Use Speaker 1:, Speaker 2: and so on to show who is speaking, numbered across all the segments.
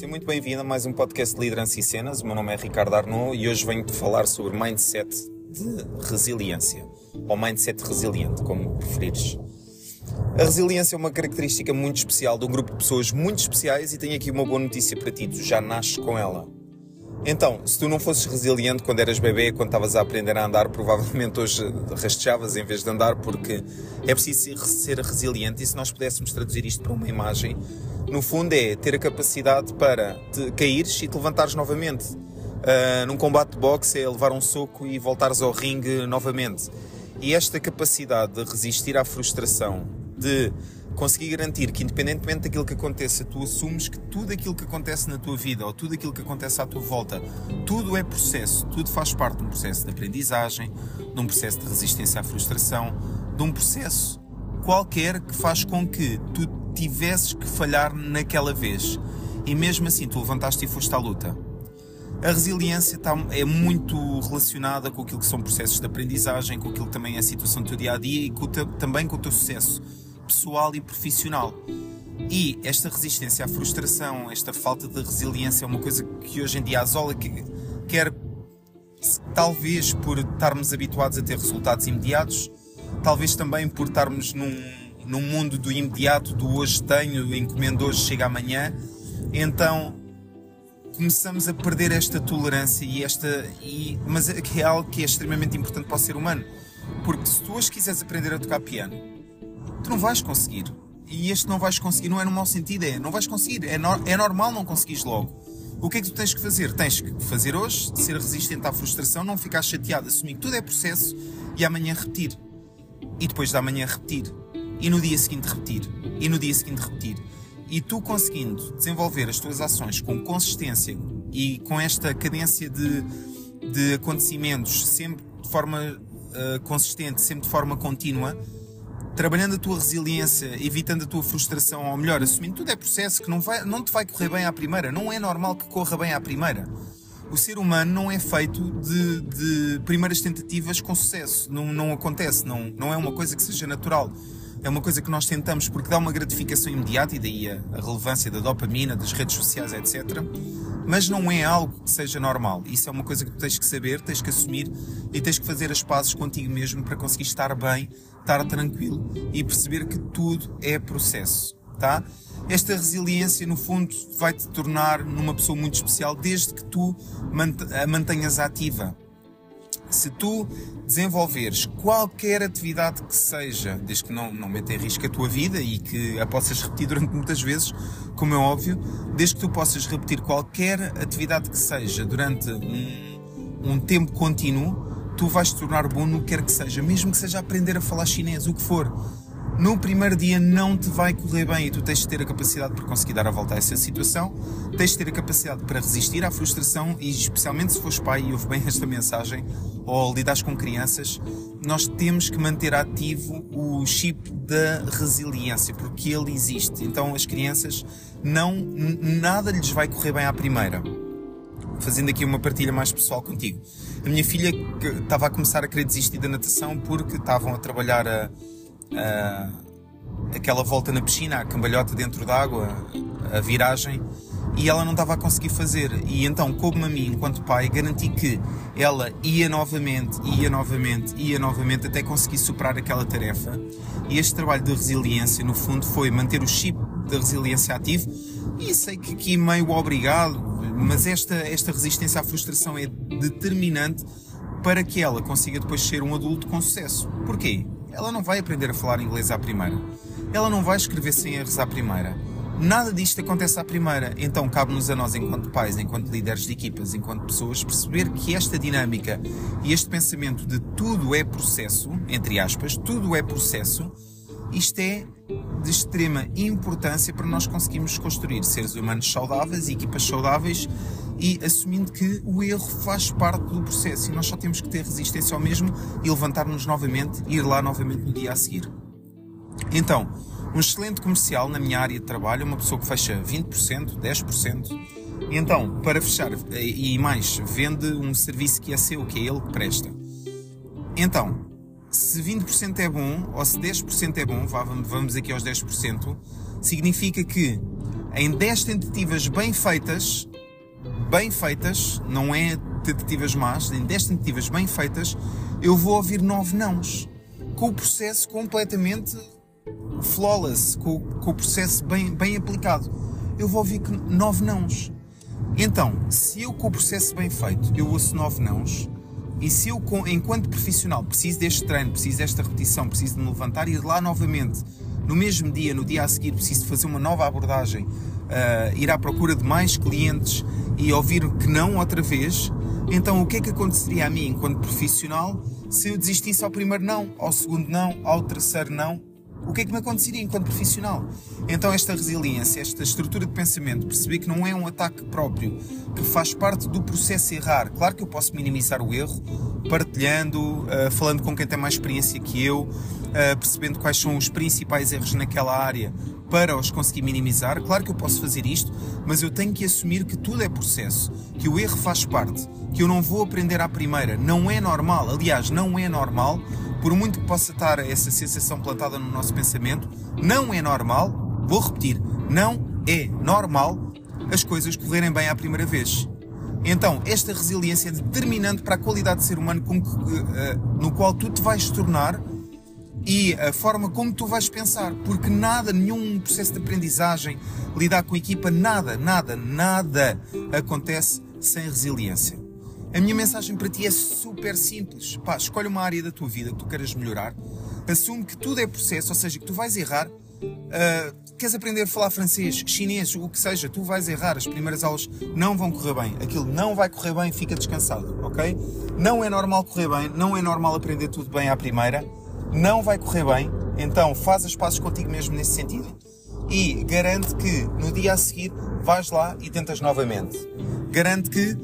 Speaker 1: Seja muito bem-vindo a mais um podcast de Liderança e Cenas. O meu nome é Ricardo Arnaud e hoje venho-te falar sobre mindset de resiliência, ou mindset resiliente, como preferires. A resiliência é uma característica muito especial de um grupo de pessoas muito especiais e tenho aqui uma boa notícia para ti, tu já nasces com ela. Então, se tu não fosses resiliente quando eras bebê, quando estavas a aprender a andar, provavelmente hoje rastejavas em vez de andar, porque é preciso ser resiliente. E se nós pudéssemos traduzir isto para uma imagem, no fundo é ter a capacidade para te caíres e te levantares novamente. Uh, num combate de boxe é levar um soco e voltares ao ringue novamente. E esta capacidade de resistir à frustração, de conseguir garantir que, independentemente daquilo que aconteça, tu assumes que tudo aquilo que acontece na tua vida ou tudo aquilo que acontece à tua volta, tudo é processo, tudo faz parte de um processo de aprendizagem, de um processo de resistência à frustração, de um processo qualquer que faz com que tu tivesses que falhar naquela vez. E mesmo assim tu levantaste e foste à luta. A resiliência está, é muito relacionada com aquilo que são processos de aprendizagem, com aquilo que também é a situação do teu dia a dia e com, também com o teu sucesso pessoal e profissional. E esta resistência à frustração, esta falta de resiliência é uma coisa que hoje em dia asola, que quer talvez por estarmos habituados a ter resultados imediatos, talvez também por estarmos num, num mundo do imediato, do hoje tenho, encomendo hoje, chega amanhã, então começamos a perder esta tolerância e esta. E, mas é algo que é extremamente importante para o ser humano. Porque se tu hoje quiseres aprender a tocar piano, tu não vais conseguir. E este não vais conseguir não é no mau sentido, é não vais conseguir. É, no, é normal não conseguires logo. O que é que tu tens que fazer? Tens que fazer hoje, ser resistente à frustração, não ficar chateado, assumir que tudo é processo e amanhã repetir. E depois da manhã repetir. E no dia seguinte repetir. E no dia seguinte repetir. E tu conseguindo desenvolver as tuas ações com consistência e com esta cadência de, de acontecimentos sempre de forma uh, consistente, sempre de forma contínua, trabalhando a tua resiliência, evitando a tua frustração, ou melhor, assumindo tudo é processo que não, vai, não te vai correr bem à primeira. Não é normal que corra bem à primeira. O ser humano não é feito de, de primeiras tentativas com sucesso. Não, não acontece, não, não é uma coisa que seja natural. É uma coisa que nós tentamos porque dá uma gratificação imediata e daí a, a relevância da dopamina, das redes sociais, etc. Mas não é algo que seja normal. Isso é uma coisa que tu tens que saber, tens que assumir e tens que fazer as pazes contigo mesmo para conseguir estar bem estar tranquilo e perceber que tudo é processo, tá? Esta resiliência, no fundo, vai te tornar numa pessoa muito especial desde que tu a mantenhas ativa. Se tu desenvolveres qualquer atividade que seja, desde que não, não meta em risco a tua vida e que a possas repetir durante muitas vezes, como é óbvio, desde que tu possas repetir qualquer atividade que seja durante um, um tempo contínuo, tu vais te tornar bom no que quer que seja, mesmo que seja aprender a falar chinês, o que for. No primeiro dia não te vai correr bem e tu tens de ter a capacidade para conseguir dar a volta a essa situação, tens de ter a capacidade para resistir à frustração e, especialmente se fores pai e ouve bem esta mensagem, ou lidas com crianças, nós temos que manter ativo o chip da resiliência, porque ele existe. Então as crianças não nada lhes vai correr bem à primeira fazendo aqui uma partilha mais pessoal contigo. A minha filha estava a começar a querer desistir da natação porque estavam a trabalhar a, a, aquela volta na piscina, a cambalhota dentro d'água, a viragem, e ela não estava a conseguir fazer. E então, como a mim, enquanto pai, garanti que ela ia novamente, ia novamente, ia novamente até conseguir superar aquela tarefa. E este trabalho de resiliência, no fundo, foi manter o chip da resiliência ativo. E sei que aqui meio obrigado, mas esta, esta resistência à frustração é determinante para que ela consiga depois ser um adulto com sucesso. Porquê? Ela não vai aprender a falar inglês à primeira. Ela não vai escrever sem erros à primeira. Nada disto acontece à primeira, então cabe-nos a nós, enquanto pais, enquanto líderes de equipas, enquanto pessoas, perceber que esta dinâmica e este pensamento de tudo é processo, entre aspas, tudo é processo, isto é de extrema importância para nós conseguirmos construir seres humanos saudáveis e equipas saudáveis e assumindo que o erro faz parte do processo e nós só temos que ter resistência ao mesmo e levantar-nos novamente e ir lá novamente no dia a seguir. Então, um excelente comercial na minha área de trabalho uma pessoa que fecha 20%, 10%. E então, para fechar e mais, vende um serviço que é seu, que é ele que presta. Então, se 20% é bom, ou se 10% é bom, vamos aqui aos 10%, significa que em 10 tentativas bem feitas, bem feitas, não é tentativas más, em 10 tentativas bem feitas, eu vou ouvir 9 nãos. Com o processo completamente flawless, com, com o processo bem, bem aplicado. Eu vou ouvir 9 nãos. Então, se eu com o processo bem feito, eu ouço 9 nãos, e se eu, enquanto profissional, preciso deste treino, preciso desta repetição, preciso de me levantar e ir lá novamente no mesmo dia, no dia a seguir, preciso fazer uma nova abordagem, uh, ir à procura de mais clientes e ouvir que não outra vez, então o que é que aconteceria a mim enquanto profissional se eu desistisse ao primeiro não, ao segundo não, ao terceiro não? O que é que me aconteceria enquanto profissional? Então, esta resiliência, esta estrutura de pensamento, perceber que não é um ataque próprio, que faz parte do processo errar. Claro que eu posso minimizar o erro, partilhando, uh, falando com quem tem mais experiência que eu, uh, percebendo quais são os principais erros naquela área para os conseguir minimizar. Claro que eu posso fazer isto, mas eu tenho que assumir que tudo é processo, que o erro faz parte, que eu não vou aprender à primeira. Não é normal, aliás, não é normal, por muito que possa estar essa sensação plantada no nosso pensamento, não é normal, vou repetir, não é normal as coisas correrem bem à primeira vez. Então, esta resiliência é determinante para a qualidade de ser humano que, uh, no qual tu te vais tornar e a forma como tu vais pensar, porque nada, nenhum processo de aprendizagem, lidar com equipa, nada, nada, nada acontece sem resiliência. A minha mensagem para ti é super simples. Pá, escolhe uma área da tua vida que tu queiras melhorar, assume que tudo é processo, ou seja, que tu vais errar. Uh, queres aprender a falar francês, chinês, o que seja, tu vais errar, as primeiras aulas não vão correr bem, aquilo não vai correr bem, fica descansado, ok? Não é normal correr bem, não é normal aprender tudo bem à primeira não vai correr bem, então faz as passos contigo mesmo nesse sentido e garante que no dia a seguir vais lá e tentas novamente. Garante que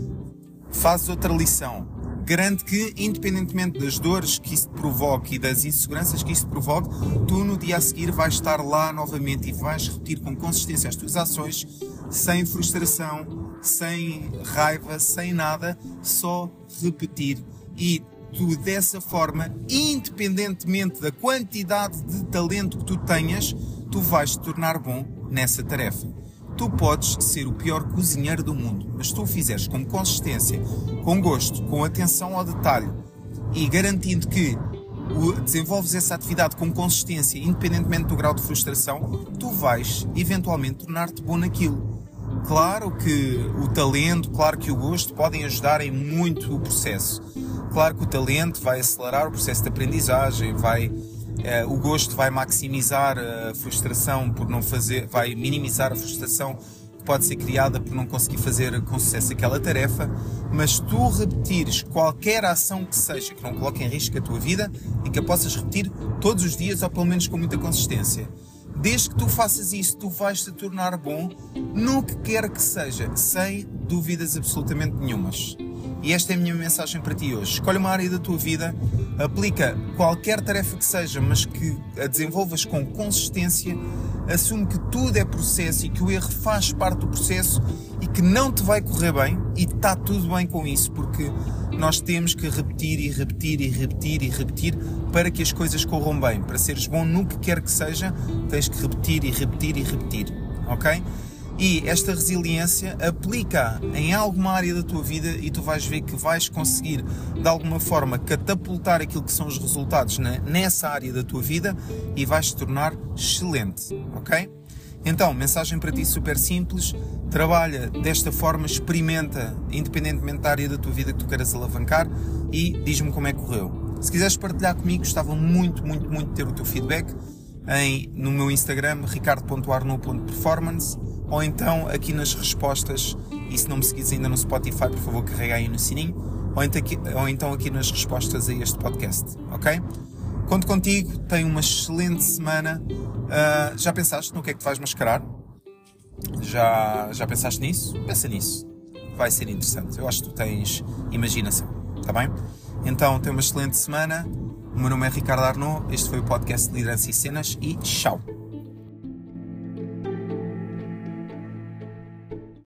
Speaker 1: fazes outra lição. Garante que, independentemente das dores que isso te provoque e das inseguranças que isso te provoque, tu no dia a seguir vais estar lá novamente e vais repetir com consistência as tuas ações, sem frustração, sem raiva, sem nada, só repetir. E tu dessa forma, independentemente da quantidade de talento que tu tenhas, tu vais te tornar bom nessa tarefa. Tu podes ser o pior cozinheiro do mundo, mas se tu o fizeres com consistência, com gosto, com atenção ao detalhe e garantindo que desenvolves essa atividade com consistência, independentemente do grau de frustração, tu vais eventualmente tornar-te bom naquilo. Claro que o talento, claro que o gosto podem ajudar em muito o processo, Claro que o talento vai acelerar o processo de aprendizagem, vai, eh, o gosto vai maximizar a frustração por não fazer, vai minimizar a frustração que pode ser criada por não conseguir fazer com sucesso aquela tarefa, mas tu repetires qualquer ação que seja que não coloque em risco a tua vida e que a possas repetir todos os dias ou pelo menos com muita consistência. Desde que tu faças isso, tu vais te tornar bom no que quer que seja, sem dúvidas absolutamente nenhumas. E esta é a minha mensagem para ti hoje. Escolhe uma área da tua vida, aplica qualquer tarefa que seja, mas que a desenvolvas com consistência, assume que tudo é processo e que o erro faz parte do processo e que não te vai correr bem e está tudo bem com isso, porque nós temos que repetir e repetir e repetir e repetir para que as coisas corram bem. Para seres bom no que quer que seja, tens que repetir e repetir e repetir, ok? E esta resiliência aplica em alguma área da tua vida e tu vais ver que vais conseguir de alguma forma catapultar aquilo que são os resultados nessa área da tua vida e vais te tornar excelente, ok? Então, mensagem para ti super simples: trabalha desta forma, experimenta, independentemente da área da tua vida que tu queiras alavancar e diz-me como é que correu. Se quiseres partilhar comigo, gostava muito, muito, muito de ter o teu feedback em, no meu Instagram, ricardo.arno.performance ou então aqui nas respostas, e se não me seguires ainda no Spotify, por favor, carrega aí no sininho, ou então aqui, ou então aqui nas respostas a este podcast, ok? Conto contigo, tenho uma excelente semana. Uh, já pensaste no que é que te vais mascarar? Já, já pensaste nisso? Pensa nisso. Vai ser interessante. Eu acho que tu tens imaginação, tá bem? Então, tenha uma excelente semana. O meu nome é Ricardo Arnaud, este foi o podcast de Liderança e Cenas e tchau!